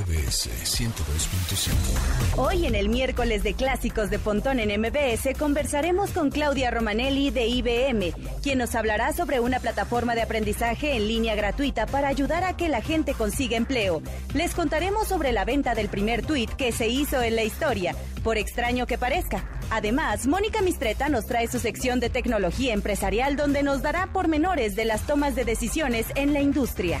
MBS 102.5. Hoy en el miércoles de clásicos de Pontón en MBS conversaremos con Claudia Romanelli de IBM, quien nos hablará sobre una plataforma de aprendizaje en línea gratuita para ayudar a que la gente consiga empleo. Les contaremos sobre la venta del primer tuit que se hizo en la historia, por extraño que parezca. Además, Mónica Mistreta nos trae su sección de tecnología empresarial donde nos dará pormenores de las tomas de decisiones en la industria.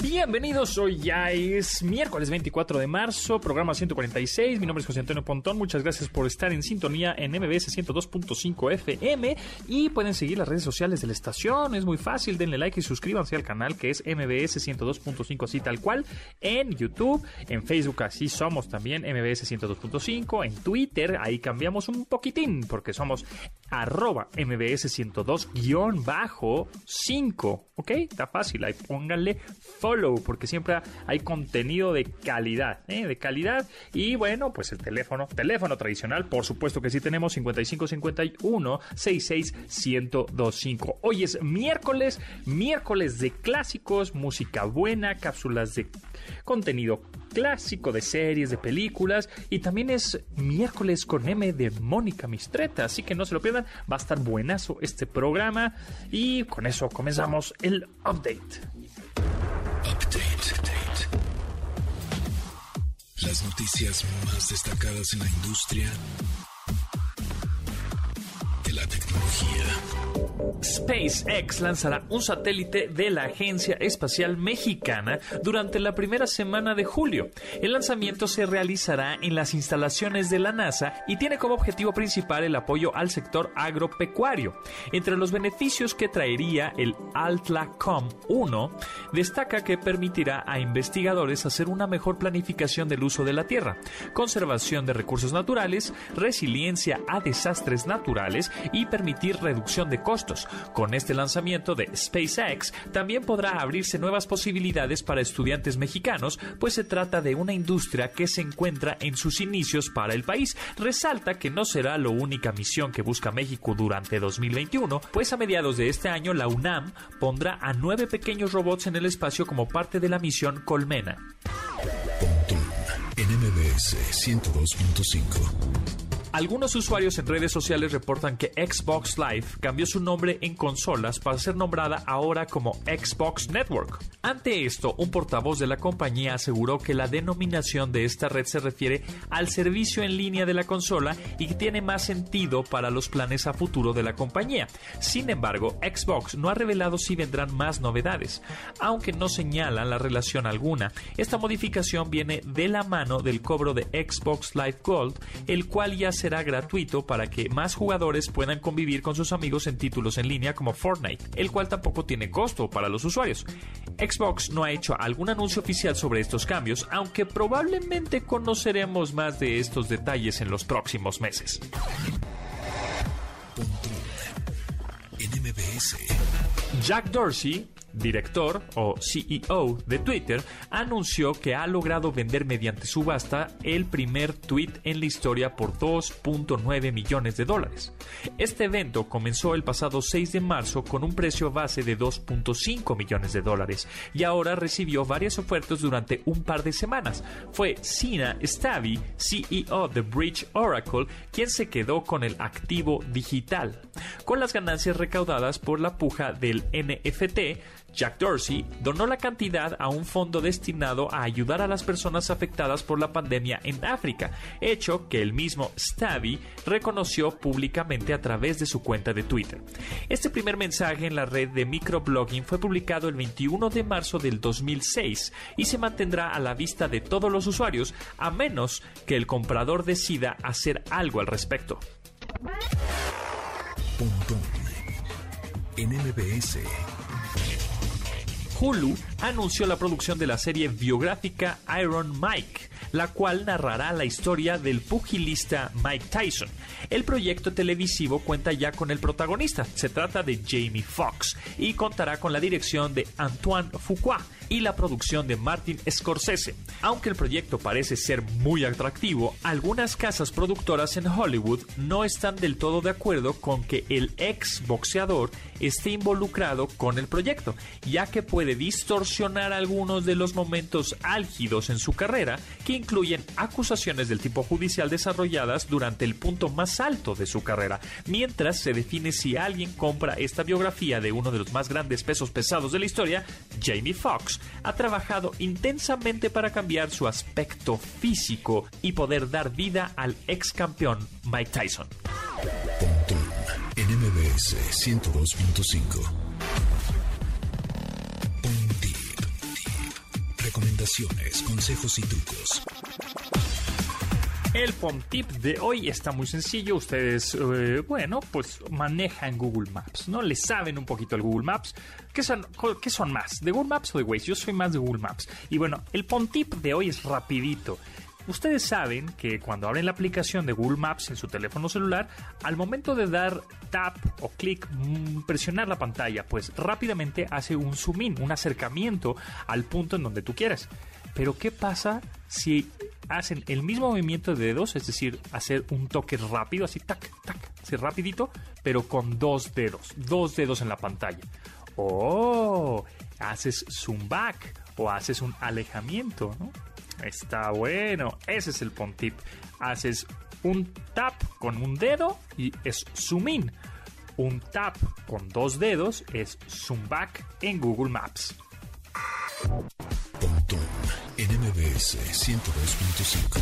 Bienvenidos, hoy ya es miércoles 24 de marzo, programa 146. Mi nombre es José Antonio Pontón. Muchas gracias por estar en sintonía en MBS 102.5 FM y pueden seguir las redes sociales de la estación. Es muy fácil, denle like y suscríbanse al canal que es MBS 102.5 así tal cual. En YouTube, en Facebook así somos también MBS 102.5. En Twitter ahí cambiamos un poquitín porque somos arroba MBS 102-5. ¿Ok? Está fácil, ahí pónganle follow porque siempre hay contenido de calidad, ¿eh? de calidad. Y bueno, pues el teléfono, teléfono tradicional, por supuesto que sí tenemos 5551 66 1025. Hoy es miércoles, miércoles de clásicos, música buena, cápsulas de contenido clásico de series, de películas y también es miércoles con M de Mónica Mistreta, así que no se lo pierdan, va a estar buenazo este programa y con eso comenzamos el update. Update. Las noticias más destacadas en la industria SpaceX lanzará un satélite de la Agencia Espacial Mexicana durante la primera semana de julio. El lanzamiento se realizará en las instalaciones de la NASA y tiene como objetivo principal el apoyo al sector agropecuario. Entre los beneficios que traería el Altlacom 1, destaca que permitirá a investigadores hacer una mejor planificación del uso de la Tierra, conservación de recursos naturales, resiliencia a desastres naturales y permitir reducción de costos. Con este lanzamiento de SpaceX también podrá abrirse nuevas posibilidades para estudiantes mexicanos, pues se trata de una industria que se encuentra en sus inicios para el país. Resalta que no será la única misión que busca México durante 2021, pues a mediados de este año la UNAM pondrá a nueve pequeños robots en el espacio como parte de la misión Colmena. Pontón en MBS 102.5. Algunos usuarios en redes sociales reportan que Xbox Live cambió su nombre en consolas para ser nombrada ahora como Xbox Network. Ante esto, un portavoz de la compañía aseguró que la denominación de esta red se refiere al servicio en línea de la consola y que tiene más sentido para los planes a futuro de la compañía. Sin embargo, Xbox no ha revelado si vendrán más novedades, aunque no señalan la relación alguna. Esta modificación viene de la mano del cobro de Xbox Live Gold, el cual ya será gratuito para que más jugadores puedan convivir con sus amigos en títulos en línea como Fortnite, el cual tampoco tiene costo para los usuarios. Xbox no ha hecho algún anuncio oficial sobre estos cambios, aunque probablemente conoceremos más de estos detalles en los próximos meses. Jack Dorsey, director o CEO de Twitter, anunció que ha logrado vender mediante subasta el primer tweet en la historia por 2.9 millones de dólares. Este evento comenzó el pasado 6 de marzo con un precio base de 2.5 millones de dólares y ahora recibió varias ofertas durante un par de semanas. Fue Sina Stavi, CEO de Bridge Oracle, quien se quedó con el activo digital. Con las ganancias recaudadas por la puja del NFT, Jack Dorsey donó la cantidad a un fondo destinado a ayudar a las personas afectadas por la pandemia en África, hecho que el mismo Stavi reconoció públicamente a través de su cuenta de Twitter. Este primer mensaje en la red de microblogging fue publicado el 21 de marzo del 2006 y se mantendrá a la vista de todos los usuarios a menos que el comprador decida hacer algo al respecto. Hulu anunció la producción de la serie biográfica Iron Mike, la cual narrará la historia del pugilista Mike Tyson. El proyecto televisivo cuenta ya con el protagonista, se trata de Jamie Foxx, y contará con la dirección de Antoine Fuqua y la producción de Martin Scorsese. Aunque el proyecto parece ser muy atractivo, algunas casas productoras en Hollywood no están del todo de acuerdo con que el ex boxeador esté involucrado con el proyecto, ya que puede distorsionar algunos de los momentos álgidos en su carrera, que incluyen acusaciones del tipo judicial desarrolladas durante el punto más alto de su carrera, mientras se define si alguien compra esta biografía de uno de los más grandes pesos pesados de la historia, Jamie Foxx, ha trabajado intensamente para cambiar su aspecto físico y poder dar vida al ex campeón Mike Tyson. Pontón en MBS 102.5. Recomendaciones, consejos y trucos. El tip de hoy está muy sencillo. Ustedes, eh, bueno, pues manejan Google Maps, ¿no? Le saben un poquito al Google Maps. ¿Qué son, ¿Qué son más? ¿De Google Maps o de Waze? Yo soy más de Google Maps. Y bueno, el tip de hoy es rapidito. Ustedes saben que cuando abren la aplicación de Google Maps en su teléfono celular, al momento de dar tap o clic, mm, presionar la pantalla, pues rápidamente hace un zoom in, un acercamiento al punto en donde tú quieres. Pero ¿qué pasa si hacen el mismo movimiento de dedos, es decir, hacer un toque rápido, así tac, tac, así rapidito, pero con dos dedos, dos dedos en la pantalla? Oh, haces zoom back o haces un alejamiento, ¿no? Está bueno. Ese es el Pontip. Haces un tap con un dedo y es zoom in. Un tap con dos dedos es zoom back en Google Maps. Pontón en MBS 102.5.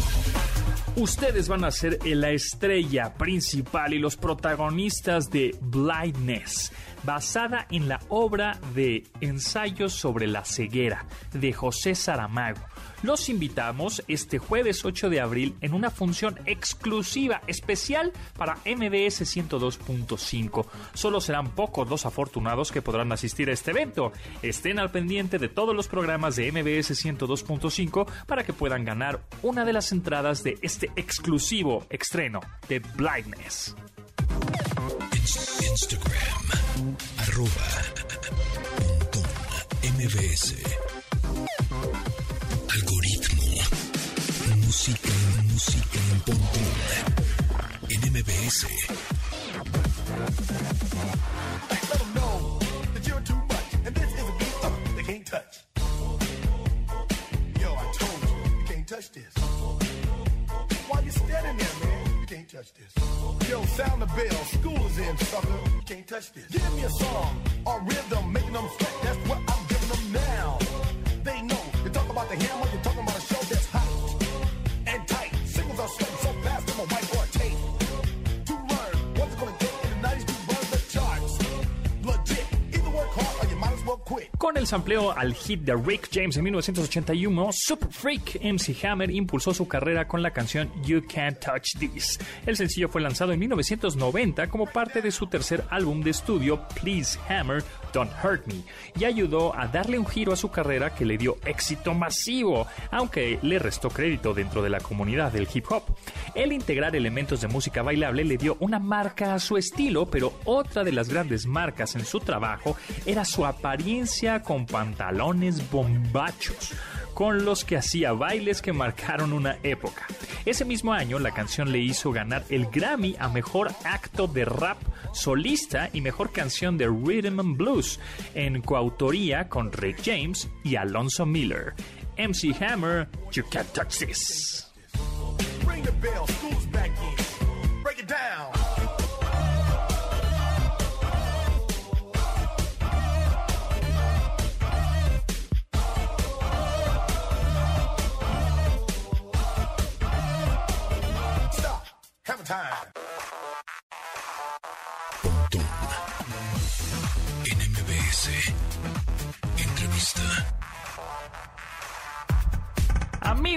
Ustedes van a ser la estrella principal y los protagonistas de Blindness, basada en la obra de Ensayos sobre la ceguera de José Saramago los invitamos este jueves 8 de abril en una función exclusiva especial para MBS 102.5. Solo serán pocos los afortunados que podrán asistir a este evento. Estén al pendiente de todos los programas de MBS 102.5 para que puedan ganar una de las entradas de este exclusivo estreno de Blindness. Instagram, arroba, MBS Yo, I told you, you can't touch this. Why you standing there, man? You can't touch this. Yo, sound the bell. School is in. You can't touch this. Give me a el al hit de Rick James en 1981, Super Freak MC Hammer impulsó su carrera con la canción You Can't Touch This. El sencillo fue lanzado en 1990 como parte de su tercer álbum de estudio Please Hammer Don't Hurt Me y ayudó a darle un giro a su carrera que le dio éxito masivo, aunque le restó crédito dentro de la comunidad del hip hop. El integrar elementos de música bailable le dio una marca a su estilo, pero otra de las grandes marcas en su trabajo era su apariencia con pantalones bombachos, con los que hacía bailes que marcaron una época. Ese mismo año la canción le hizo ganar el Grammy a Mejor Acto de Rap Solista y Mejor Canción de Rhythm and Blues, en coautoría con Rick James y Alonso Miller. MC Hammer, You Can't Touch This.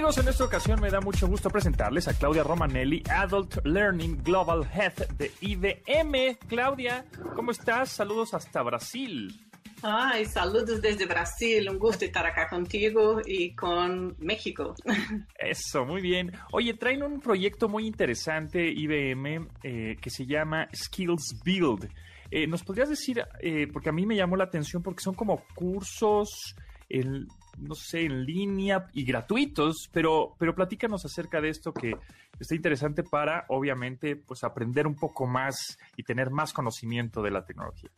Amigos, en esta ocasión me da mucho gusto presentarles a Claudia Romanelli, Adult Learning Global Head de IBM. Claudia, ¿cómo estás? Saludos hasta Brasil. Ay, saludos desde Brasil, un gusto estar acá contigo y con México. Eso, muy bien. Oye, traen un proyecto muy interesante, IBM, eh, que se llama Skills Build. Eh, ¿Nos podrías decir, eh, porque a mí me llamó la atención, porque son como cursos, en, no sé, en línea y gratuitos, pero, pero platícanos acerca de esto que está interesante para, obviamente, pues aprender un poco más y tener más conocimiento de la tecnología.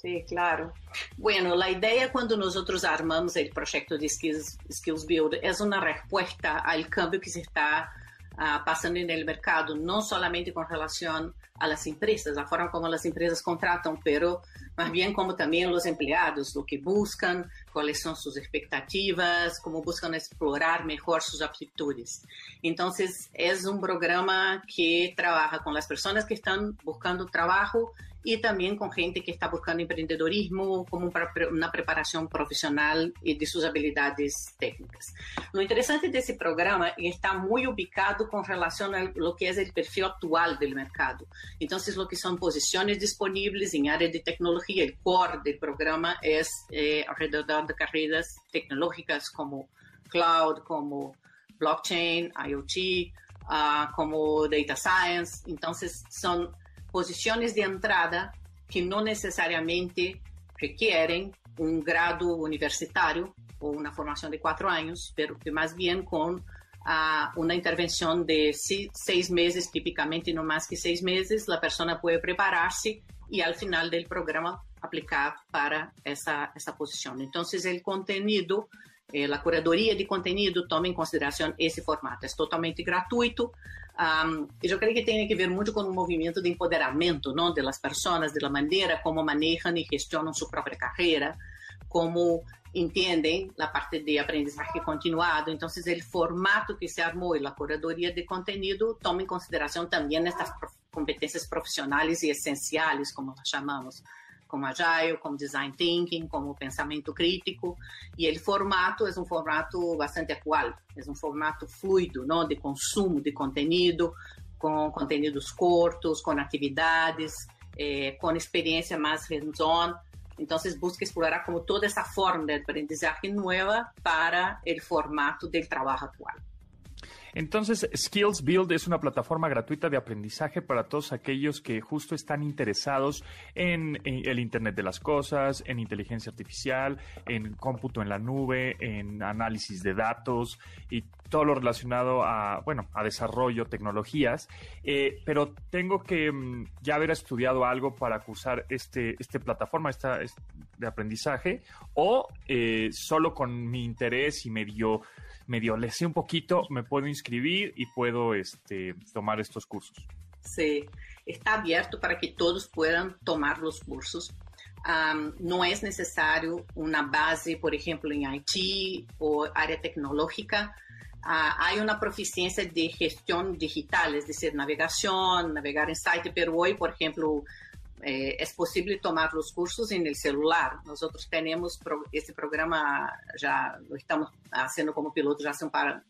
Sí, claro. Bueno, la idea cuando nosotros armamos el proyecto de Skills, Skills Build es una respuesta al cambio que se está uh, pasando en el mercado, no solamente con relación a las empresas, la forma como las empresas contratan, pero más bien como también los empleados, lo que buscan, cuáles son sus expectativas, cómo buscan explorar mejor sus aptitudes. Entonces, es un programa que trabaja con las personas que están buscando trabajo y también con gente que está buscando emprendedorismo como una preparación profesional y de sus habilidades técnicas. Lo interesante de ese programa está muy ubicado con relación a lo que es el perfil actual del mercado. Entonces, lo que son posiciones disponibles en área de tecnología, el core del programa es eh, alrededor de carreras tecnológicas como cloud, como blockchain, IoT, uh, como data science. Entonces, son posiciones de entrada que no necesariamente requieren un grado universitario o una formación de cuatro años, pero que más bien con uh, una intervención de seis meses, típicamente no más que seis meses, la persona puede prepararse y al final del programa aplicar para esa, esa posición. Entonces, el contenido eh, la curadoria de contenido toma em consideração esse formato. É totalmente gratuito. Um, e eu creio que tem que ver muito com o movimento de empoderamento não, das pessoas, da maneira como manejam e gestionam sua própria carreira, como entendem a parte de aprendizagem continuado. Então, o formato que se armou e a curadoria de conteúdo toma em consideração também estas competências profissionais e essenciais, como nós chamamos como Agile, como Design Thinking, como pensamento crítico. E o formato é um formato bastante atual, é um formato fluido, não? de consumo de conteúdo, com conteúdos curtos, com atividades, eh, com experiência mais hands-on. Então, busca explorar como toda essa forma de aprendizagem nova para o formato do trabalho atual. Entonces, Skills Build es una plataforma gratuita de aprendizaje para todos aquellos que justo están interesados en, el Internet de las Cosas, en inteligencia artificial, en cómputo en la nube, en análisis de datos y todo lo relacionado a, bueno, a desarrollo, tecnologías. Eh, pero tengo que mm, ya haber estudiado algo para cursar este, este plataforma de aprendizaje o eh, solo con mi interés y medio medio le sé un poquito, me puedo inscribir y puedo este, tomar estos cursos. Sí, está abierto para que todos puedan tomar los cursos. Um, no es necesario una base, por ejemplo, en IT o área tecnológica. Uh, hay una proficiencia de gestión digital, es decir, navegación, navegar en site, pero hoy, por ejemplo, eh, posible tomar los cursos el celular. Nosotros tenemos pro, este programa, lo estamos haciendo como piloto ya hace para,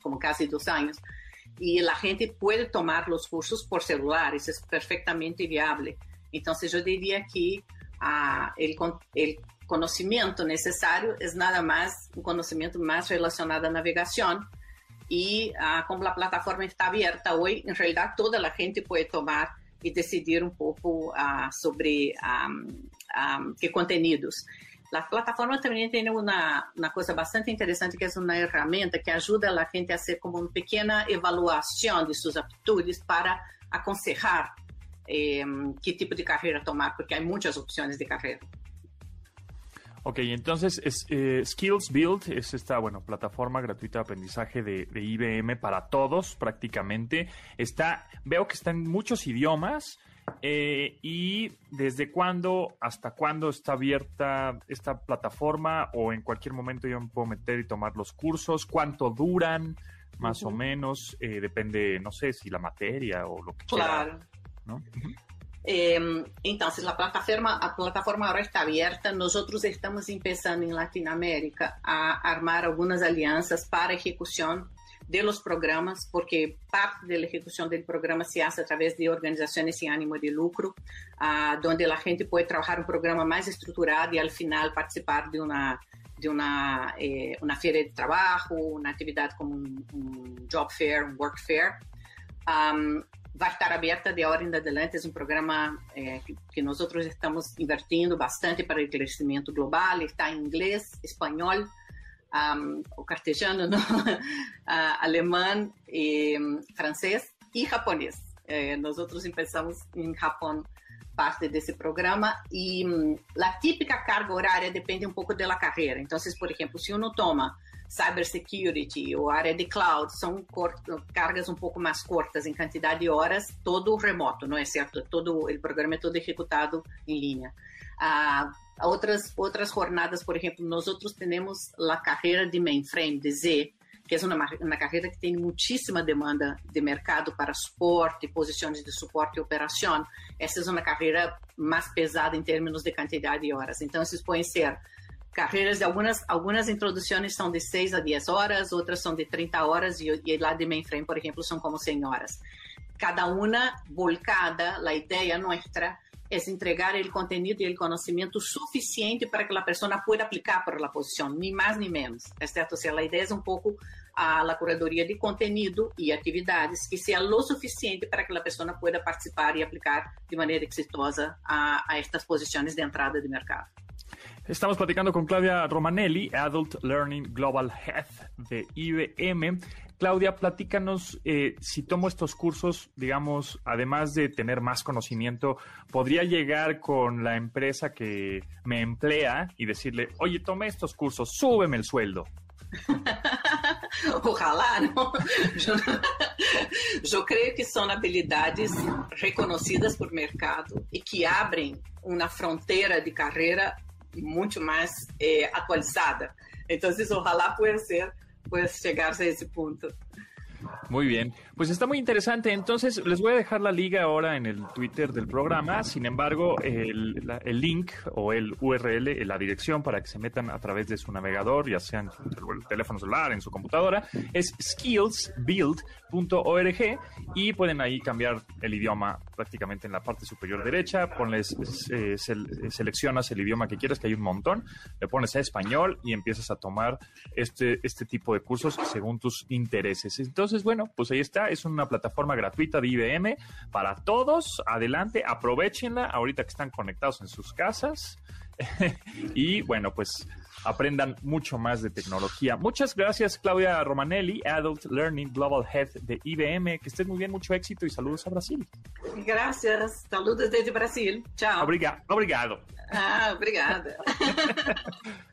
como casi dos años, y la gente puede tomar los cursos por celular, eso es perfectamente viable. Entonces yo diría que ah, conocimiento necesario es nada más un conocimiento más relacionado a navegación y ah, como la plataforma está abierta hoy, en realidad toda la gente puede tomar e decidir um pouco uh, sobre um, um, que conteúdos. A plataforma também tem uma, uma coisa bastante interessante, que é uma ferramenta que ajuda a gente a ser como uma pequena avaliação de suas aptitudes para aconselhar eh, que tipo de carreira tomar, porque há muitas opções de carreira. Ok, entonces es, eh, Skills Build es esta, bueno, plataforma gratuita de aprendizaje de, IBM para todos prácticamente. Está, veo que está en muchos idiomas. Eh, ¿Y desde cuándo hasta cuándo está abierta esta plataforma? ¿O en cualquier momento yo me puedo meter y tomar los cursos? ¿Cuánto duran? Más o menos. Eh, depende, no sé, si la materia o lo que claro. ¿no? Entonces, la plataforma, la plataforma ahora está abierta. Nosotros estamos empezando en Latinoamérica a armar algunas alianzas para ejecución de los programas, porque parte de la ejecución del programa se hace a través de organizaciones sin ánimo de lucro, uh, donde la gente puede trabajar un programa más estructurado y al final participar de una de una, eh, una feria de trabajo, una actividad como un, un job fair, un work fair. Um, vai estar aberta de agora em adelante. É um programa é, que, que nós estamos invertindo bastante para o crescimento global. Está em inglês, espanhol, um, o cartesiano, no? uh, alemão, e, um, francês e japonês. É, nós começamos em Japão parte desse programa e um, a típica carga horária depende um pouco da carreira. Então, por exemplo, se uno toma cybersecurity ou área de cloud são cargas um pouco mais curtas em quantidade de horas, todo remoto, não é certo? Todo o programa é todo executado em linha. Ah, outras outras jornadas, por exemplo, nós outros temos a carreira de mainframe, de Z, que é uma, uma carreira que tem muitíssima demanda de mercado para suporte, posições de suporte e operação. Essa é uma carreira mais pesada em termos de quantidade de horas. Então, esses podem ser carreiras de algumas algumas introduções são de 6 a 10 horas, outras são de 30 horas e, e lá de mainframe, por exemplo, são como 100 horas. Cada uma volcada, a ideia nossa é entregar o conteúdo e o conhecimento suficiente para que a pessoa pueda aplicar para a posição, nem mais nem menos, é certo? Ou seja, a ideia é um pouco a la curadoria de conteúdo e atividades que seja lo suficiente para que a pessoa pueda participar e aplicar de maneira exitosa a, a estas posições de entrada de mercado. Estamos platicando con Claudia Romanelli, Adult Learning Global Head de IBM. Claudia, platícanos eh, si tomo estos cursos, digamos, además de tener más conocimiento, podría llegar con la empresa que me emplea y decirle, oye, tome estos cursos, súbeme el sueldo. Ojalá, ¿no? Yo, yo, creo que son habilidades reconocidas por mercado y que abren una frontera de muito mais eh, atualizada. Então, ojalá pueda ser, pueda llegarse a ese punto. Muy bien, pues está muy interesante. Entonces, les voy a dejar la liga ahora en el Twitter del programa. Sin embargo, el, el link o el URL, la dirección para que se metan a través de su navegador, ya sea en su teléfono celular, en su computadora, es skillsbuild.org y pueden ahí cambiar el idioma prácticamente en la parte superior derecha. Ponles, eh, seleccionas el idioma que quieras, que hay un montón, le pones a español y empiezas a tomar este, este tipo de cursos según tus intereses. Entonces, entonces, bueno, pues ahí está, es una plataforma gratuita de IBM para todos. Adelante, aprovechenla ahorita que están conectados en sus casas. y bueno, pues aprendan mucho más de tecnología. Muchas gracias, Claudia Romanelli, Adult Learning Global Head de IBM. Que estés muy bien, mucho éxito y saludos a Brasil. Gracias, saludos desde Brasil. Chao. obrigado. Ah, obrigada.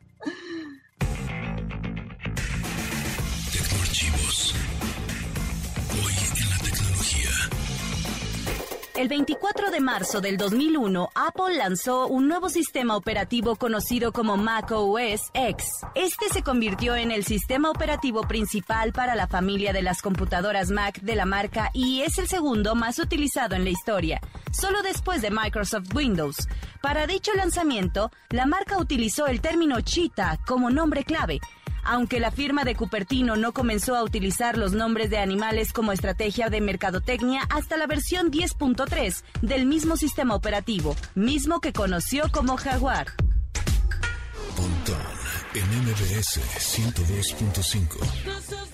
El 24 de marzo del 2001, Apple lanzó un nuevo sistema operativo conocido como Mac OS X. Este se convirtió en el sistema operativo principal para la familia de las computadoras Mac de la marca y es el segundo más utilizado en la historia, solo después de Microsoft Windows. Para dicho lanzamiento, la marca utilizó el término Cheetah como nombre clave, aunque la firma de Cupertino no comenzó a utilizar los nombres de animales como estrategia de mercadotecnia hasta la versión 10.3 del mismo sistema operativo, mismo que conoció como Jaguar. en 102.5.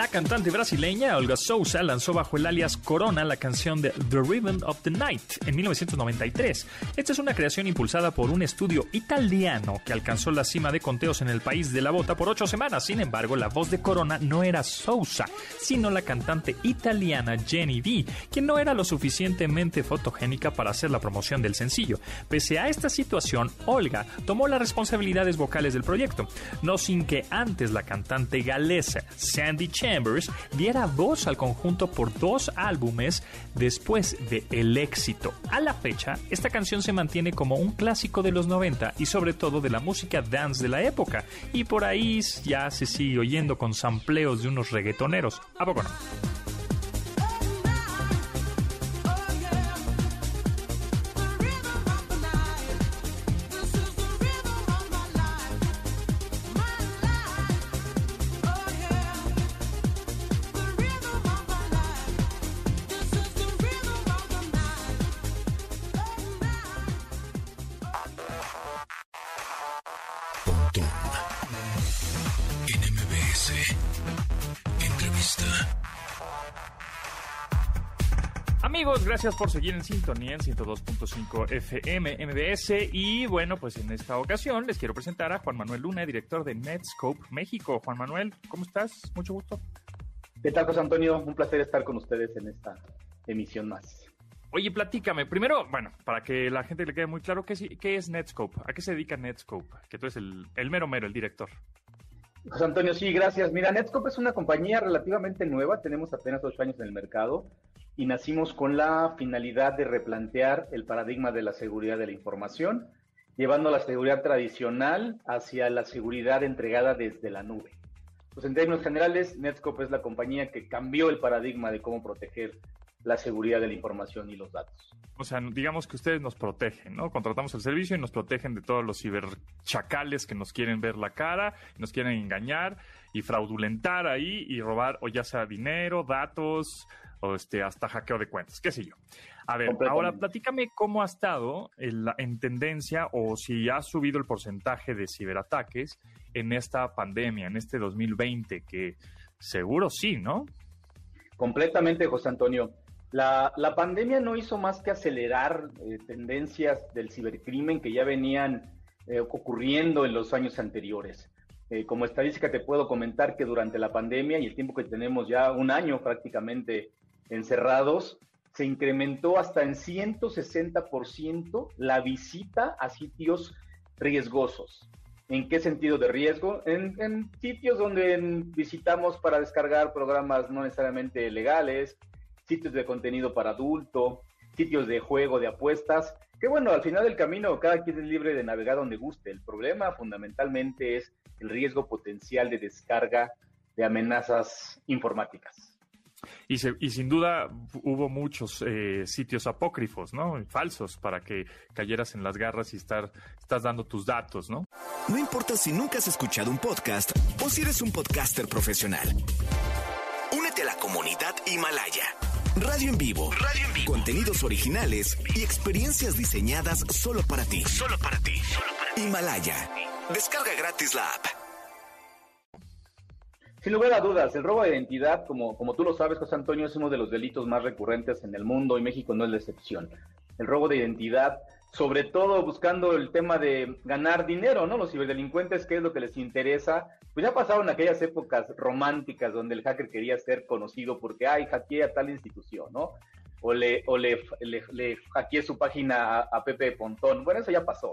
La cantante brasileña Olga Souza lanzó bajo el alias Corona la canción de The Rhythm of the Night en 1993. Esta es una creación impulsada por un estudio italiano que alcanzó la cima de conteos en el país de la bota por ocho semanas. Sin embargo, la voz de Corona no era Souza, sino la cantante italiana Jenny D, quien no era lo suficientemente fotogénica para hacer la promoción del sencillo. Pese a esta situación, Olga tomó las responsabilidades vocales del proyecto, no sin que antes la cantante galesa Sandy Diera voz al conjunto por dos álbumes después de el éxito. A la fecha, esta canción se mantiene como un clásico de los 90 y sobre todo de la música dance de la época, y por ahí ya se sigue oyendo con sampleos de unos reggaetoneros. ¿A poco no? Gracias por seguir en sintonía en 102.5 FM MBS y bueno, pues en esta ocasión les quiero presentar a Juan Manuel Luna, director de Netscope México. Juan Manuel, ¿cómo estás? Mucho gusto. ¿Qué tal, José Antonio? Un placer estar con ustedes en esta emisión más. Oye, platícame. Primero, bueno, para que la gente le quede muy claro, ¿qué es, qué es Netscope? ¿A qué se dedica Netscope? Que tú eres el, el mero mero, el director. José Antonio, sí, gracias. Mira, Netscope es una compañía relativamente nueva, tenemos apenas ocho años en el mercado y nacimos con la finalidad de replantear el paradigma de la seguridad de la información, llevando la seguridad tradicional hacia la seguridad entregada desde la nube. Pues en términos generales, Netscope es la compañía que cambió el paradigma de cómo proteger la seguridad de la información y los datos. O sea, digamos que ustedes nos protegen, ¿no? Contratamos el servicio y nos protegen de todos los ciberchacales que nos quieren ver la cara, nos quieren engañar y fraudulentar ahí y robar, o ya sea dinero, datos, o este, hasta hackeo de cuentas, qué sé yo. A ver, ahora platícame cómo ha estado en, en tendencia o si ha subido el porcentaje de ciberataques en esta pandemia, en este 2020, que seguro sí, ¿no? Completamente, José Antonio. La, la pandemia no hizo más que acelerar eh, tendencias del cibercrimen que ya venían eh, ocurriendo en los años anteriores. Eh, como estadística te puedo comentar que durante la pandemia y el tiempo que tenemos ya un año prácticamente encerrados, se incrementó hasta en 160% la visita a sitios riesgosos. ¿En qué sentido de riesgo? En, en sitios donde visitamos para descargar programas no necesariamente legales, sitios de contenido para adulto, sitios de juego, de apuestas, que bueno, al final del camino cada quien es libre de navegar donde guste. El problema fundamentalmente es el riesgo potencial de descarga de amenazas informáticas. Y, sin duda hubo muchos eh, sitios apócrifos, ¿no? Falsos para que cayeras en las garras y estar, estás dando tus datos, ¿no? No importa si nunca has escuchado un podcast o si eres un podcaster profesional. Únete a la comunidad Himalaya. Radio en vivo. Radio en vivo. Contenidos originales y experiencias diseñadas solo para ti. Solo para ti. Solo para ti. Himalaya. Descarga gratis la app. Sin lugar a dudas, el robo de identidad, como, como tú lo sabes, José Antonio, es uno de los delitos más recurrentes en el mundo y México no es la excepción. El robo de identidad, sobre todo buscando el tema de ganar dinero, ¿no? Los ciberdelincuentes, ¿qué es lo que les interesa? Pues ya pasaron aquellas épocas románticas donde el hacker quería ser conocido porque, ay, hackeé a tal institución, ¿no? O le, o le, hackeé su página a, a Pepe Pontón. Bueno, eso ya pasó.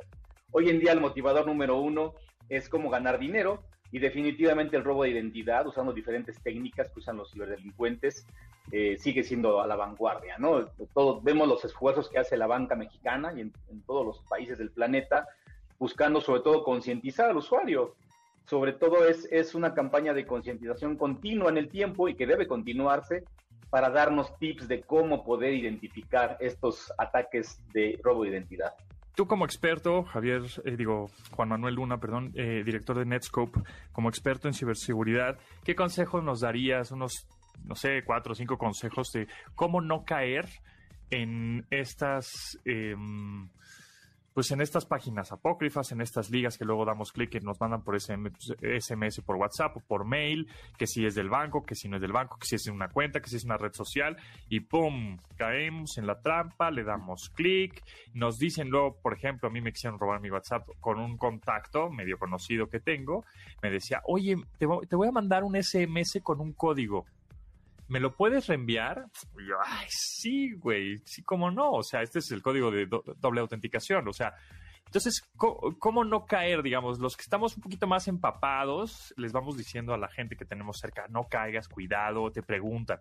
Hoy en día el motivador número uno es cómo ganar dinero y definitivamente el robo de identidad, usando diferentes técnicas que usan los ciberdelincuentes, eh, sigue siendo a la vanguardia, ¿no? Todos vemos los esfuerzos que hace la banca mexicana y en, todos los países del planeta, buscando sobre todo concientizar al usuario. Sobre todo es, es una campaña de concientización continua en el tiempo y que debe continuarse para darnos tips de cómo poder identificar estos ataques de robo de identidad. Tú como experto, Javier, eh, digo, Juan Manuel Luna, perdón, eh, director de Netscope, como experto en ciberseguridad, ¿qué consejos nos darías? Unos, no sé, cuatro o cinco consejos de cómo no caer en estas... Eh, pues en estas páginas apócrifas, en estas ligas que luego damos clic y nos mandan por SMS por WhatsApp o por mail, que si es del banco, que si no es del banco, que si es una cuenta, que si es una red social, y ¡pum! Caemos en la trampa, le damos clic, nos dicen luego, por ejemplo, a mí me quisieron robar mi WhatsApp con un contacto medio conocido que tengo, me decía, oye, te voy a mandar un SMS con un código. ¿Me lo puedes reenviar? Y yo, ay, sí, güey, sí, cómo no. O sea, este es el código de doble autenticación. O sea, Entonces, ¿cómo, no caer, digamos, los que estamos un poquito más empapados, les vamos diciendo a la gente que tenemos cerca, no caigas, cuidado, te preguntan.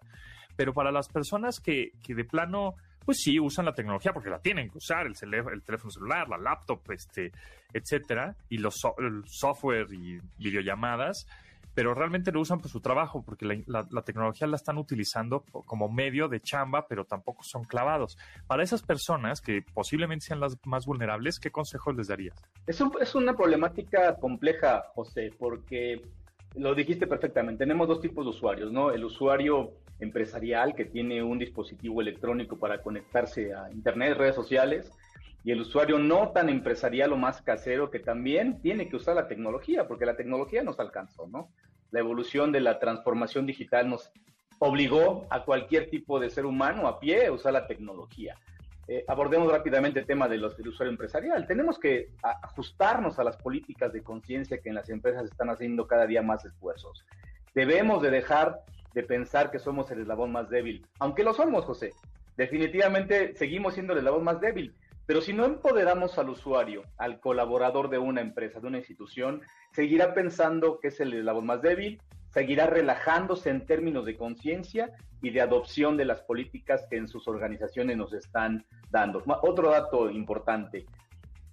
Pero para las personas que, que de plano, pues sí, usan la tecnología porque la tienen que usar, el, el teléfono celular, la laptop, este, etcétera, y los el software y videollamadas, pero realmente lo usan por su trabajo, porque la, tecnología la están utilizando como medio de chamba, pero tampoco son clavados. Para esas personas que posiblemente sean las más vulnerables, ¿qué consejos les darías? Es, es una problemática compleja, José, porque lo dijiste perfectamente. Tenemos dos tipos de usuarios, ¿no? El usuario empresarial que tiene un dispositivo electrónico para conectarse a Internet, redes sociales, y el usuario no tan empresarial o más casero que también tiene que usar la tecnología, porque la tecnología nos alcanzó, ¿no? La evolución de la transformación digital nos obligó a cualquier tipo de ser humano a pie a usar la tecnología. Eh, abordemos rápidamente el tema de los, del usuario empresarial. Tenemos que ajustarnos a las políticas de conciencia que en las empresas están haciendo cada día más esfuerzos. Debemos de dejar de pensar que somos el eslabón más débil, aunque lo somos, José. Definitivamente seguimos siendo el eslabón más débil, pero si no empoderamos al usuario, al colaborador de una empresa, de una institución, seguirá pensando que es el eslabón más débil, seguirá relajándose en términos de conciencia y de adopción de las políticas que en sus organizaciones nos están dando. Otro dato importante,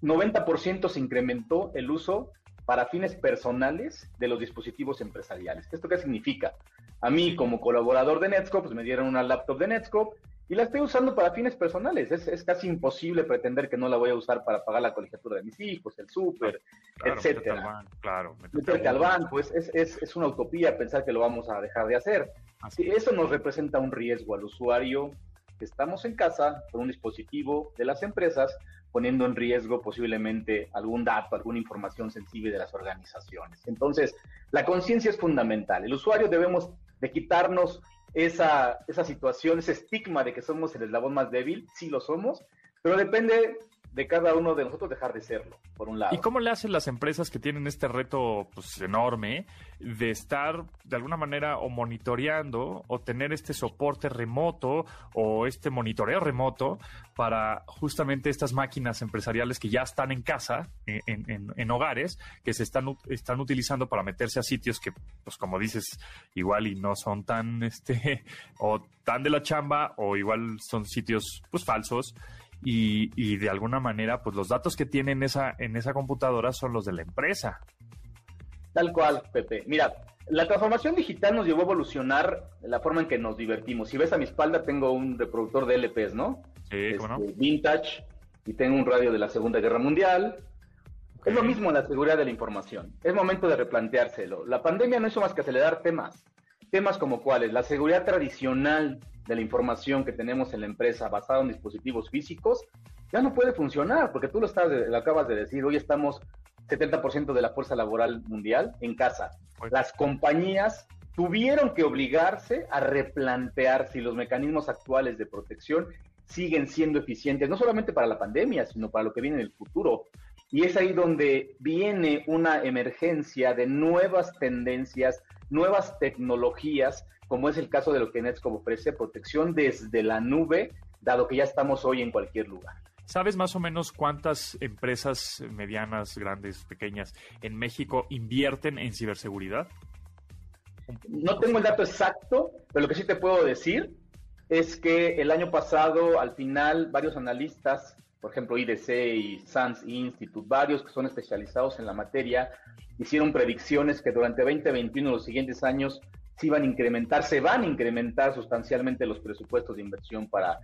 90% se incrementó el uso para fines personales de los dispositivos empresariales. ¿Esto qué significa? A mí como colaborador de Netscope, pues me dieron una laptop de Netscope y la estoy usando para fines personales. Es, casi imposible pretender que no la voy a usar para pagar la colegiatura de mis hijos, el súper, claro, etcétera. Al banco, claro, meterte al banco, es, es, es, una utopía pensar que lo vamos a dejar de hacer. Así. Eso nos representa un riesgo al usuario que estamos en casa con un dispositivo de las empresas poniendo en riesgo posiblemente algún dato, alguna información sensible de las organizaciones. Entonces, la conciencia es fundamental. El usuario debemos de quitarnos esa, esa situación, ese estigma de que somos el eslabón más débil, sí lo somos, pero depende de cada uno de nosotros dejar de serlo, por un lado. ¿Y cómo le hacen las empresas que tienen este reto pues, enorme de estar de alguna manera o monitoreando o tener este soporte remoto o este monitoreo remoto para justamente estas máquinas empresariales que ya están en casa, en, en, hogares, que se están, están utilizando para meterse a sitios que, pues como dices, igual y no son tan, este, o tan de la chamba o igual son sitios pues falsos y, de alguna manera, pues los datos que tienen esa, en esa computadora son los de la empresa. Tal cual, Pepe. Mira, la transformación digital nos llevó a evolucionar la forma en que nos divertimos. Si ves a mi espalda, tengo un reproductor de LPs, ¿no? Sí, este, Vintage, y tengo un radio de la Segunda Guerra Mundial. Es lo mismo en la seguridad de la información. Es momento de replanteárselo. La pandemia no hizo más que acelerar temas. Temas como cuáles, la seguridad tradicional de la información que tenemos en la empresa basada en dispositivos físicos, ya no puede funcionar, porque tú lo, estás, lo acabas de decir, hoy estamos 70% de la fuerza laboral mundial en casa. Las compañías tuvieron que obligarse a replantear si los mecanismos actuales de protección siguen siendo eficientes, no solamente para la pandemia, sino para lo que viene en el futuro. Y es ahí donde viene una emergencia de nuevas tendencias, nuevas tecnologías como es el caso de lo que Netscope ofrece, protección desde la nube, dado que ya estamos hoy en cualquier lugar. ¿Sabes más o menos cuántas empresas medianas, grandes, pequeñas en México invierten en ciberseguridad? No tengo el dato exacto, pero lo que sí te puedo decir es que el año pasado, al final, varios analistas, por ejemplo, IDC y SANS Institute, varios que son especializados en la materia, hicieron predicciones que durante 2021, los siguientes años, sí van a incrementar, se van a incrementar sustancialmente los presupuestos de inversión para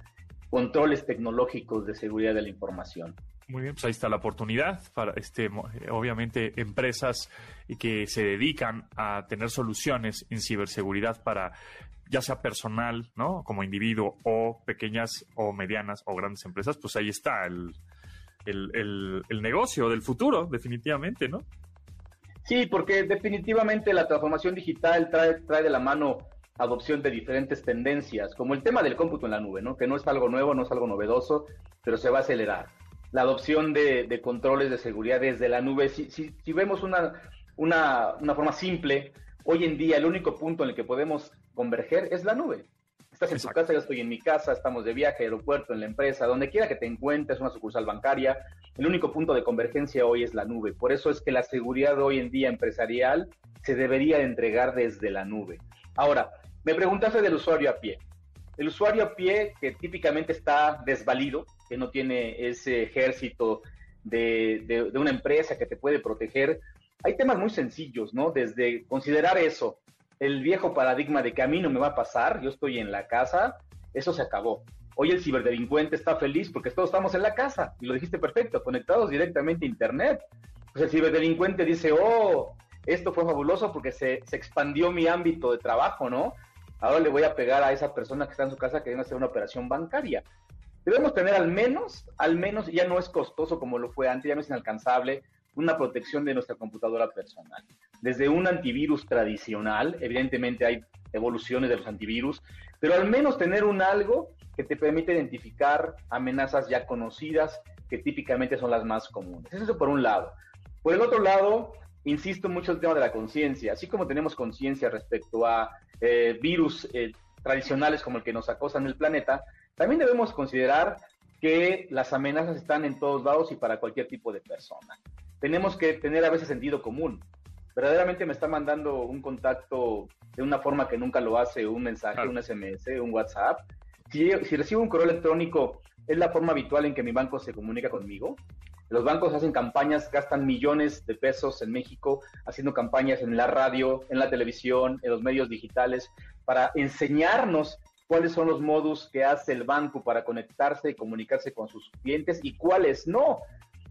controles tecnológicos de seguridad de la información. Muy bien, pues ahí está la oportunidad para, este, obviamente, empresas que se dedican a tener soluciones en ciberseguridad para, ya sea personal, ¿no? Como individuo o pequeñas o medianas o grandes empresas, pues ahí está el, el negocio del futuro, definitivamente, ¿no? Sí, porque definitivamente la transformación digital trae, trae de la mano adopción de diferentes tendencias, como el tema del cómputo en la nube, ¿no? que no es algo nuevo, no es algo novedoso, pero se va a acelerar. La adopción de, controles de seguridad desde la nube, si, si, si vemos una, una, una, forma simple, hoy en día el único punto en el que podemos converger es la nube. Estás en tu casa, yo estoy en mi casa, estamos de viaje, aeropuerto, en la empresa, donde quiera que te encuentres, una sucursal bancaria. El único punto de convergencia hoy es la nube. Por eso es que la seguridad hoy en día empresarial se debería entregar desde la nube. Ahora, me preguntaste del usuario a pie. El usuario a pie que típicamente está desvalido, que no tiene ese ejército de, de, una empresa que te puede proteger, hay temas muy sencillos, ¿no? Desde considerar eso, el viejo paradigma de que a mí no me va a pasar, yo estoy en la casa, eso se acabó. Hoy el ciberdelincuente está feliz porque todos estamos en la casa, y lo dijiste perfecto, conectados directamente a Internet. Pues el ciberdelincuente dice, oh, esto fue fabuloso porque se, se expandió mi ámbito de trabajo, ¿no? Ahora le voy a pegar a esa persona que está en su casa que viene a hacer una operación bancaria. Debemos tener al menos, al menos, ya no es costoso como lo fue antes, ya no es inalcanzable, una protección de nuestra computadora personal. Desde un antivirus tradicional, evidentemente hay evoluciones de los antivirus, pero al menos tener un algo que te permite identificar amenazas ya conocidas, que típicamente son las más comunes. Eso por un lado. Por el otro lado, insisto mucho en el tema de la conciencia. Así como tenemos conciencia respecto a eh, virus eh, tradicionales como el que nos acosan el planeta, también debemos considerar que las amenazas están en todos lados y para cualquier tipo de persona tenemos que tener a veces sentido común. Verdaderamente me está mandando un contacto de una forma que nunca lo hace, un mensaje, un SMS, un WhatsApp. Si, si recibo un correo electrónico, es la forma habitual en que mi banco se comunica conmigo. Los bancos hacen campañas, gastan millones de pesos en México haciendo campañas en la radio, en la televisión, en los medios digitales, para enseñarnos cuáles son los modus que hace el banco para conectarse y comunicarse con sus clientes y cuáles no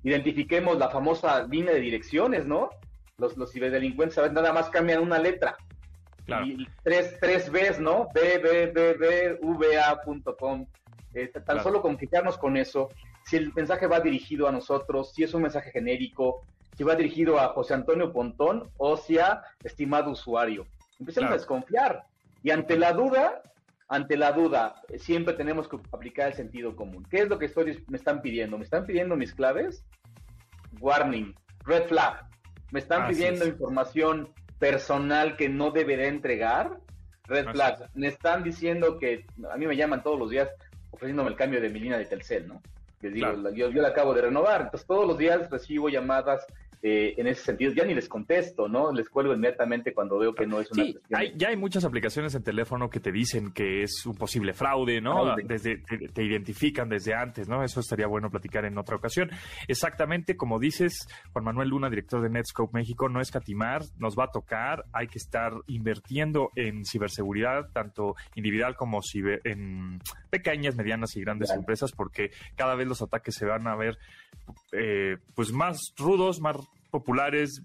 identifiquemos la famosa línea de direcciones, ¿no? Los, los ciberdelincuentes nada más cambian una letra. Y tres, tres Bs, ¿no? B, B, B, B, V, A.com. Eh, tan solo con con eso, si el mensaje va dirigido a nosotros, si es un mensaje genérico, si va dirigido a José Antonio Pontón o si a estimado usuario. Empecemos a desconfiar. Y ante la duda, ante la duda, siempre tenemos que aplicar el sentido común. ¿Qué es lo que estoy, me están pidiendo? ¿Me están pidiendo mis claves? Warning, red flag. ¿Me están pidiendo información personal que no deberé entregar? Red flag. Me están diciendo que a mí me llaman todos los días ofreciéndome el cambio de mi línea de Telcel, ¿no? Les digo, yo, yo la acabo de renovar. Entonces todos los días recibo llamadas eh, en ese sentido, ya ni les contesto, ¿no? Les cuelgo inmediatamente cuando veo que no es una sí, ya hay muchas aplicaciones en teléfono que te dicen que es un posible fraude, ¿no? Desde, te, identifican desde antes, ¿no? Eso estaría bueno platicar en otra ocasión. Exactamente, como dices, Juan Manuel Luna, director de Netscope México, no es catimar, nos va a tocar, hay que estar invirtiendo en ciberseguridad, tanto individual como en pequeñas, medianas y grandes empresas, porque cada vez los ataques se van a ver eh, pues más rudos, más populares,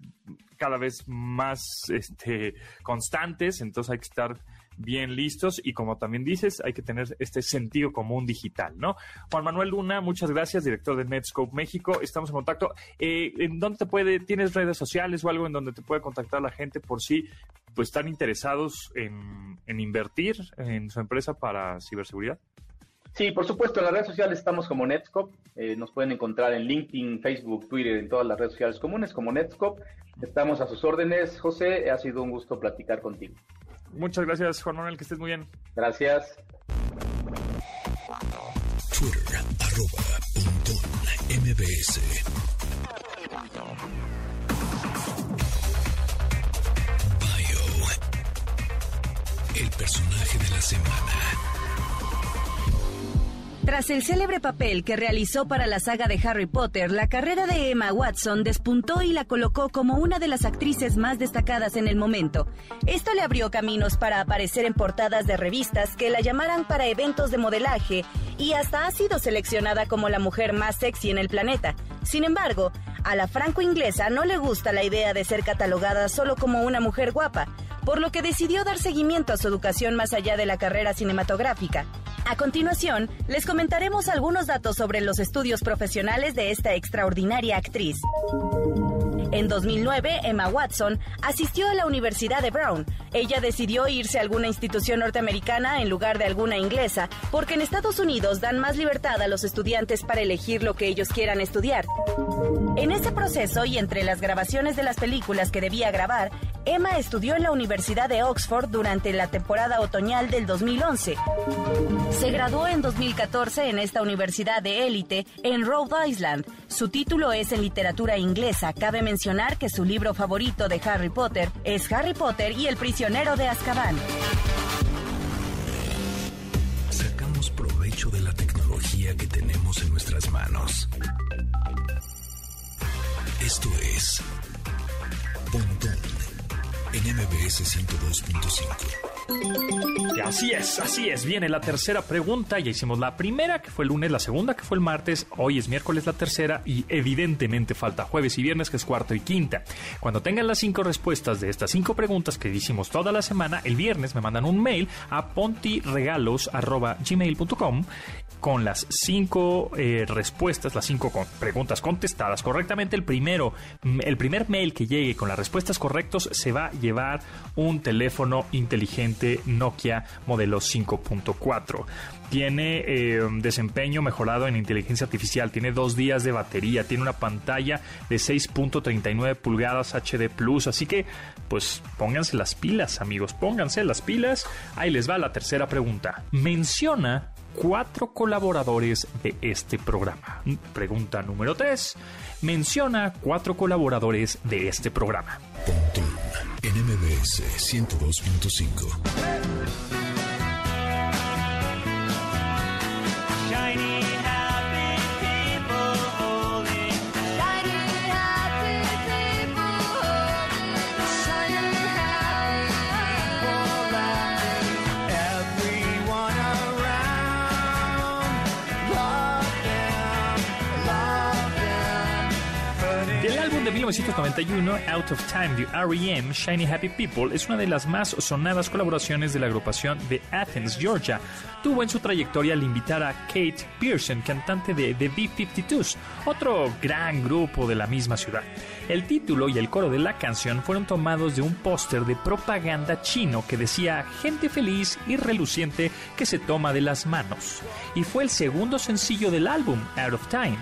cada vez más este, constantes, entonces hay que estar bien listos y como también dices, hay que tener este sentido común digital, ¿no? Juan Manuel Luna, muchas gracias, director de Netscope México, estamos en contacto. Eh, ¿En dónde te puede, tienes redes sociales o algo en donde te puede contactar la gente por si pues están interesados en, en invertir en su empresa para ciberseguridad? Sí, por supuesto, en las redes sociales estamos como Netscope. Eh, nos pueden encontrar en LinkedIn, Facebook, Twitter, en todas las redes sociales comunes como Netscope. Estamos a sus órdenes. José, ha sido un gusto platicar contigo. Muchas gracias, Juan Manuel, que estés muy bien. Gracias. Twitter, MBS. Bio. El personaje de la semana. Tras el célebre papel que realizó para la saga de Harry Potter, la carrera de Emma Watson despuntó y la colocó como una de las actrices más destacadas en el momento. Esto le abrió caminos para aparecer en portadas de revistas que la llamaran para eventos de modelaje y hasta ha sido seleccionada como la mujer más sexy en el planeta. Sin embargo, a la franco-inglesa no le gusta la idea de ser catalogada solo como una mujer guapa, por lo que decidió dar seguimiento a su educación más allá de la carrera cinematográfica. A continuación, les comentaremos algunos datos sobre los estudios profesionales de esta extraordinaria actriz. En 2009, Emma Watson asistió a la Universidad de Brown. Ella decidió irse a alguna institución norteamericana en lugar de alguna inglesa, porque en Estados Unidos dan más libertad a los estudiantes para elegir lo que ellos quieran estudiar. En ese proceso y entre las grabaciones de las películas que debía grabar, Emma estudió en la Universidad de Oxford durante la temporada otoñal del 2011. Se graduó en 2014 en esta universidad de élite en Rhode Island. Su título es en literatura inglesa. Cabe mencionar que su libro favorito de Harry Potter es Harry Potter y el prisionero de Azkaban. Sacamos provecho de la tecnología que tenemos en nuestras manos. Esto es en MBS 102.5. Y así es, así es. Viene la tercera pregunta. Ya hicimos la primera, que fue el lunes, la segunda, que fue el martes. Hoy es miércoles la tercera y evidentemente falta jueves y viernes, que es cuarto y quinta. Cuando tengan las cinco respuestas de estas cinco preguntas que hicimos toda la semana, el viernes me mandan un mail a pontiregalos.gmail.com con las cinco eh, respuestas, las cinco preguntas contestadas correctamente. El primero, el primer mail que llegue con las respuestas correctas se va a llevar un teléfono inteligente Nokia modelo 5.4 tiene eh, desempeño mejorado en inteligencia artificial, tiene dos días de batería, tiene una pantalla de 6.39 pulgadas HD Plus, así que pues pónganse las pilas amigos, pónganse las pilas. Ahí les va la tercera pregunta. Menciona cuatro colaboradores de este programa. Pregunta número 3. Menciona cuatro colaboradores de este programa. Pontón en MBS 102.5. 1991, Out of Time de R.E.M., Shiny Happy People es una de las más sonadas colaboraciones de la agrupación de Athens, Georgia. Tuvo en su trayectoria al invitar a Kate Pearson, cantante de The B-52s, otro gran grupo de la misma ciudad. El título y el coro de la canción fueron tomados de un póster de propaganda chino que decía gente feliz y reluciente que se toma de las manos. Y fue el segundo sencillo del álbum, Out of Time.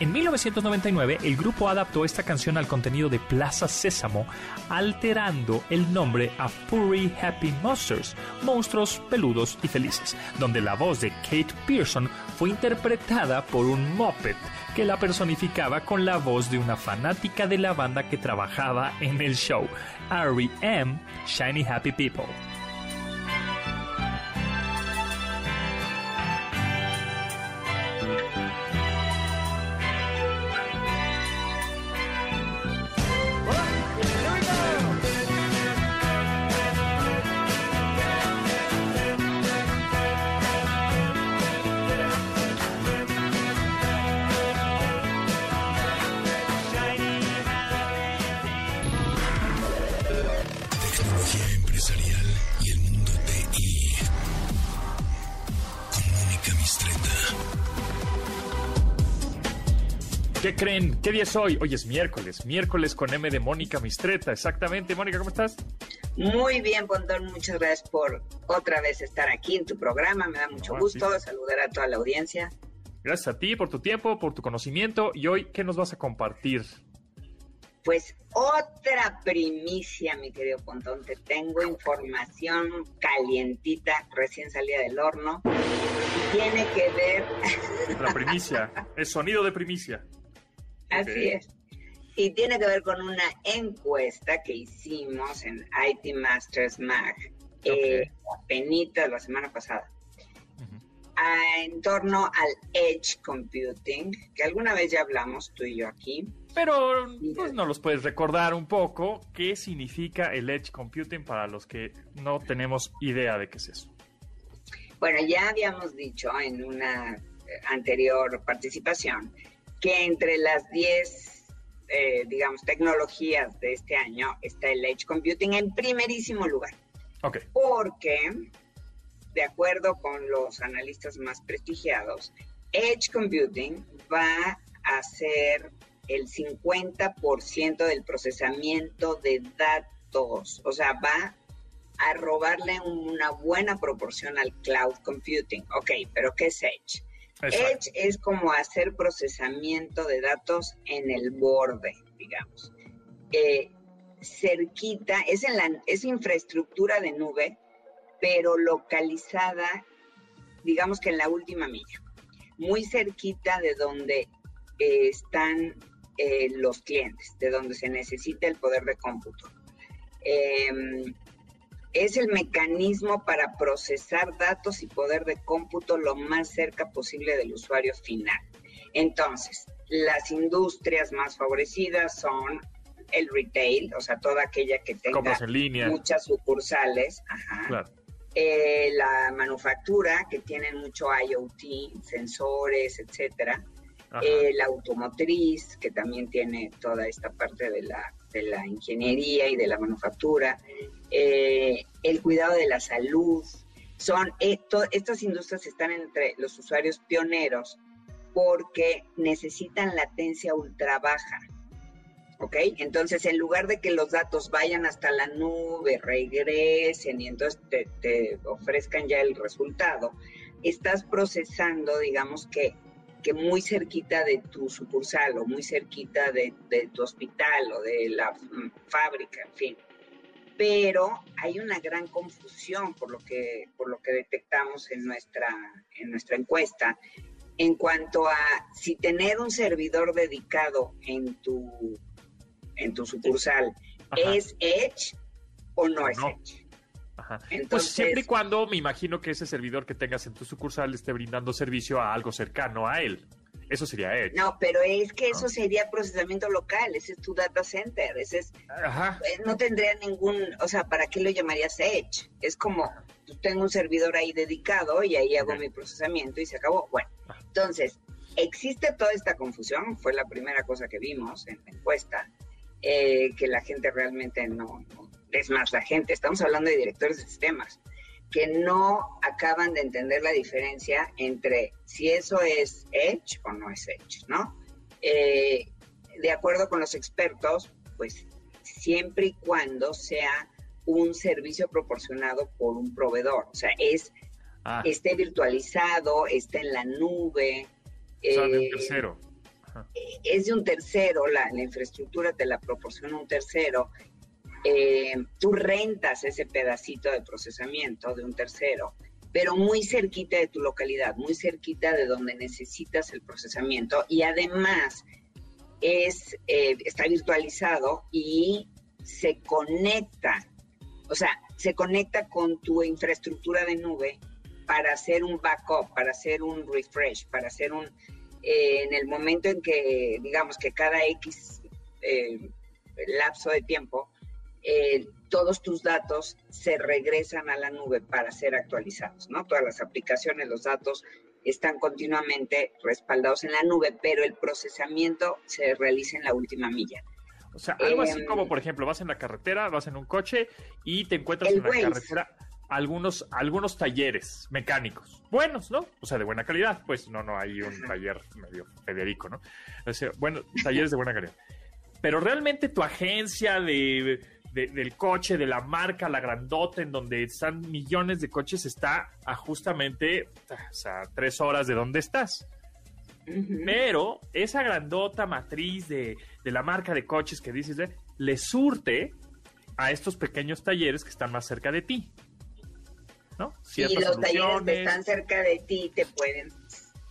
En 1999, el grupo adaptó esta canción al contenido de Plaza Sésamo, alterando el nombre a Furry Happy Monsters, monstruos peludos y felices, donde la voz de Kate Pearson fue interpretada por un moped que la personificaba con la voz de una fanática de la banda que trabajaba en el show, R.E.M. Shiny Happy People. Creen? ¿Qué día es hoy? Hoy es miércoles, miércoles con M de Mónica Mistreta, exactamente. Mónica, ¿cómo estás? Muy bien, Pontón, muchas gracias por otra vez estar aquí en tu programa. Me da mucho No, gusto sí. saludar a toda la audiencia. Gracias a ti por tu tiempo, por tu conocimiento. Y hoy, ¿qué nos vas a compartir? Pues otra primicia, mi querido Pontón. Te tengo información calientita, recién salida del horno. Y tiene que ver, La primicia, el sonido de primicia. Así es, y tiene que ver con una encuesta que hicimos en IT Masters Mag, eh, apenitas la semana pasada. a- en torno al edge computing, que alguna vez ya hablamos tú y yo aquí. Pero pues, nos los puedes recordar un poco qué significa el Edge Computing para los que no tenemos idea de qué es eso. Bueno, ya habíamos dicho en una eh, anterior participación que entre las 10, eh, digamos, tecnologías de este año está el edge computing en primerísimo lugar. Ok, porque, de acuerdo con los analistas más prestigiados, Edge Computing va a ser el 50% del procesamiento de datos, o sea, va a robarle una buena proporción al cloud computing. Ok, pero ¿qué es Edge? Edge es como hacer procesamiento de datos en el borde, digamos. Eh, cerquita, es, en la, es infraestructura de nube, pero localizada, digamos que en la última milla, muy cerquita de donde eh, están eh, los clientes, de donde se necesita el poder de cómputo. Es el mecanismo para procesar datos y poder de cómputo lo más cerca posible del usuario final. Entonces, las industrias más favorecidas son el retail, o sea, toda aquella que tenga muchas sucursales, eh, la manufactura, que tiene mucho IoT, sensores, etcétera, eh, la automotriz, que también tiene toda esta parte de la, de la ingeniería y de la manufactura, eh, el cuidado de la salud. Son, estas industrias están entre los usuarios pioneros porque necesitan latencia ultra baja. Entonces, en lugar de que los datos vayan hasta la nube, regresen y entonces te, ofrezcan ya el resultado, estás procesando, digamos que, que muy cerquita de tu sucursal o muy cerquita de, tu hospital o de la fábrica, en fin. Pero hay una gran confusión por lo que, por lo que detectamos en nuestra, en nuestra encuesta en cuanto a si tener un servidor dedicado en tu, en tu sucursal es Edge o no, es Edge. Ajá. pues siempre y cuando me imagino que ese servidor que tengas en tu sucursal esté brindando servicio a algo cercano a él. Eso sería Edge. No, pero es que eso sería procesamiento local, ese es tu data center, ese es... Ajá. Eh, no tendría ningún, o sea, ¿para qué lo llamarías Edge? Es como, tengo un servidor ahí dedicado y ahí hago mi procesamiento y se acabó. Bueno, entonces, existe toda esta confusión, fue la primera cosa que vimos en la encuesta, eh, que la gente realmente no, es más la gente, estamos hablando de directores de sistemas, que no acaban de entender la diferencia entre si eso es Edge o no es Edge, ¿no? Eh, de acuerdo con los expertos, pues siempre y cuando sea un servicio proporcionado por un proveedor, o sea, es Ah. esté virtualizado, esté en la nube. de un eh, tercero. Es de un tercero, la, infraestructura te la proporciona un tercero. Eh, tú rentas ese pedacito de procesamiento de un tercero, pero muy cerquita de tu localidad, muy cerquita de donde necesitas el procesamiento y además es, eh, está virtualizado y se conecta, o sea, se conecta con tu infraestructura de nube para hacer un backup, para hacer un refresh, para hacer un, eh, en el momento en que, digamos que cada X lapso de tiempo, eh, todos tus datos se regresan a la nube para ser actualizados, ¿no? Todas las aplicaciones, los datos están continuamente respaldados en la nube, pero el procesamiento se realiza en la última milla. O sea, algo así como, por ejemplo, vas en la carretera, vas en un coche y te encuentras en la carretera algunos, algunos talleres mecánicos buenos, ¿no? O sea, de buena calidad, pues no, no hay un taller medio Federico, ¿no? O sea, bueno, talleres de buena calidad. Pero realmente tu agencia de, del coche, de la marca, la grandota, en donde están millones de coches, está a justamente o sea, tres horas de donde estás. Pero esa grandota matriz de, de, la marca de coches que dices, le surte a estos pequeños talleres que están más cerca de ti. ¿no? y los talleres que están cerca de ti te pueden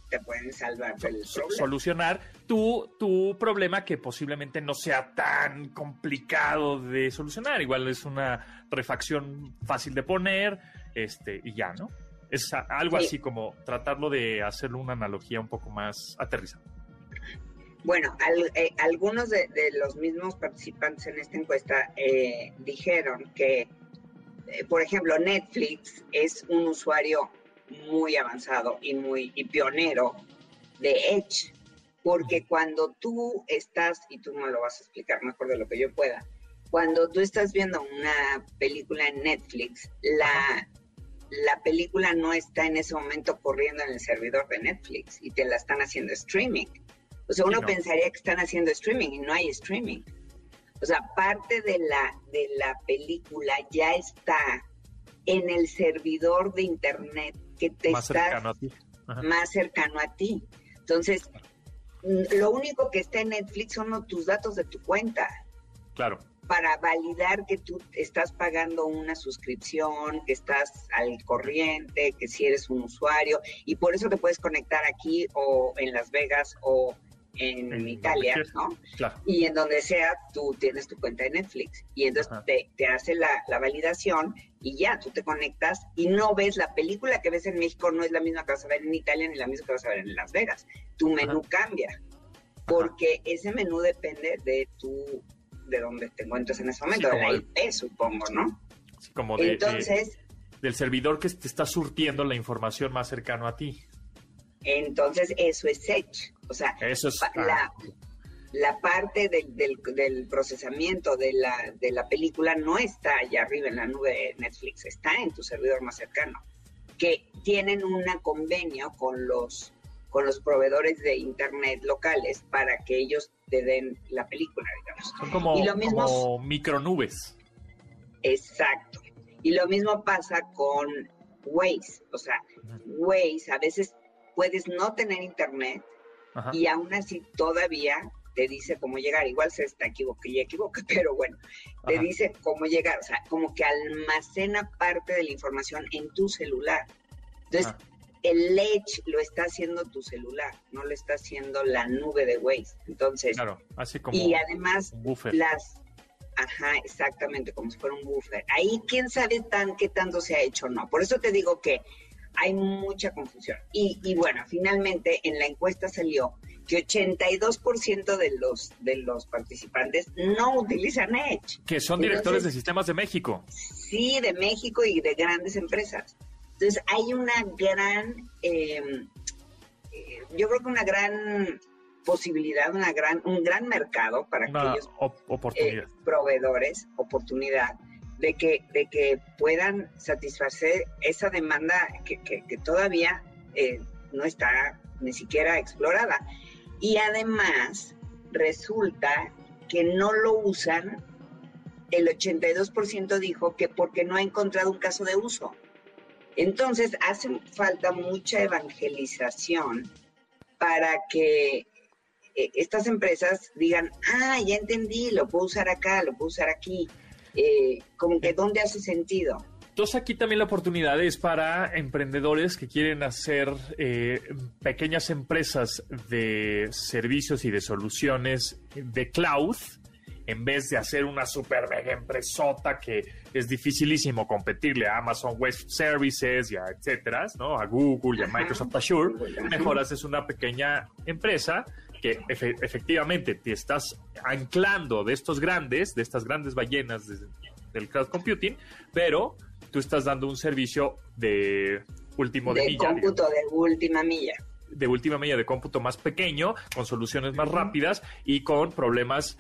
te pueden salvar del Solucionar tu, tu problema que posiblemente no sea tan complicado de solucionar. Igual es una refacción fácil de poner este y ya, ¿no? Es algo así como tratarlo de hacerlo una analogía un poco más aterrizada. Bueno, eh, algunos de, los mismos participantes en esta encuesta eh, dijeron que eh, por ejemplo, Netflix es un usuario muy avanzado y muy pionero de Edge, porque cuando tú estás, y tú me lo vas a explicar mejor de lo que yo pueda, cuando tú estás viendo una película en Netflix, la, la película no está en ese momento corriendo en el servidor de Netflix y te la están haciendo streaming. O sea, uno pensaría que están haciendo streaming y no hay streaming. O sea, parte de la, de la película ya está en el servidor de internet que te más está cercano a ti. más cercano a ti. Entonces, lo único que está en Netflix son tus datos de tu cuenta. Claro. para validar que tú estás pagando una suscripción, que estás al corriente, que si eres un usuario, y por eso te puedes conectar aquí o en Las Vegas o en, Italia, ¿no? Y en donde sea, tú tienes tu cuenta de Netflix. Y entonces te, hace la, validación y ya, tú te conectas y no ves la película que ves en México, no es la misma que vas a ver en Italia ni la misma que vas a ver en Las Vegas. Tu menú cambia, porque ese menú depende de tu de donde te encuentres en ese momento, de la IP, supongo, ¿no? como de, Entonces, del servidor que te está surtiendo la información más cercano a ti. Entonces, eso es Edge. O sea, eso es, la, la parte del, del, procesamiento de la, de la película no está allá arriba en la nube de Netflix, está en tu servidor más cercano, que tienen un convenio con los con los proveedores de internet locales para que ellos te den la película, digamos. Son como, y lo mismo, micronubes. Exacto. Y lo mismo pasa con Waze. O sea, Waze a veces puedes no tener internet y aún así todavía te dice cómo llegar. Igual se está equivocado y equivoca, pero bueno, te dice cómo llegar. O sea, como que almacena parte de la información en tu celular. Entonces, el Edge lo está haciendo tu celular, no lo está haciendo la nube de Waze. Entonces, claro, así como y además las Ajá, exactamente, como si fuera un buffer. Ahí quién sabe tan qué tanto se ha hecho o no. Por eso te digo que hay mucha confusión. Y, y bueno, finalmente en la encuesta salió que 82% de los, de los participantes no utilizan Edge. Que son directores de sistemas de México. Sí, de México y de grandes empresas. Entonces hay una gran, eh, yo creo que una gran posibilidad, una gran, un gran mercado para aquellos eh, proveedores, oportunidad de que, de que puedan satisfacer esa demanda que, que, todavía eh, no está ni siquiera explorada. Y además resulta que no lo usan, el 82% dijo que porque no ha encontrado un caso de uso. Entonces, hace falta mucha evangelización para que eh, estas empresas digan, ah, ya entendí, lo puedo usar acá, lo puedo usar aquí. Eh, como que dónde hace sentido. Entonces aquí también la oportunidad es para emprendedores que quieren hacer eh, pequeñas empresas de servicios y de soluciones de cloud en vez de hacer una super mega empresota que es dificilísimo competirle a Amazon Web Services y a etcétera, ¿no? A Google y a Microsoft Azure, mejor haces una pequeña empresa que efectivamente te estás anclando de estos grandes, de estas grandes ballenas del cloud computing, pero tú estás dando un servicio de último de, de cómputo de última milla. De última milla de cómputo más pequeño, con soluciones más rápidas y con problemas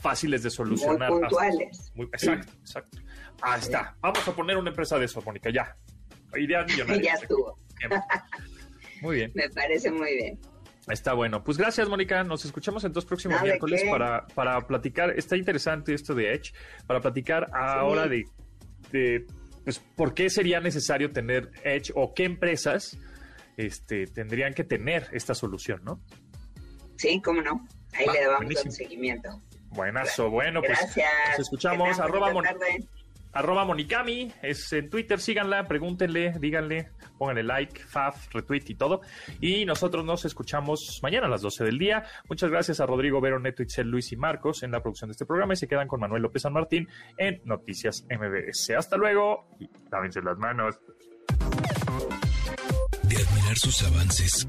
fáciles de solucionar. Muy puntuales. exacto, exacto. Ahí está. Vamos a poner una empresa de eso, Mónica, ya. Idea millonaria. ya estuvo. Muy bien. Me parece muy bien. Está bueno. Pues gracias, Mónica. Nos escuchamos en dos próximos miércoles para, para platicar. Está interesante esto de Edge, para platicar ahora de, de pues, por qué sería necesario tener Edge o qué empresas este, tendrían que tener esta solución, ¿no? Sí, cómo no. Ahí le damos un seguimiento. Buenazo, bueno, pues nos escuchamos. Arroba, arroba, Monicami es en Twitter, síganla, pregúntenle, díganle, pónganle like, faf, retweet y todo. Y nosotros nos escuchamos mañana a las 12 del día. Muchas gracias a Rodrigo Vero, Neto, Itzel, Luis y Marcos en la producción de este programa y se quedan con Manuel López San Martín en Noticias MBS. Hasta luego y lávense las manos. De admirar sus avances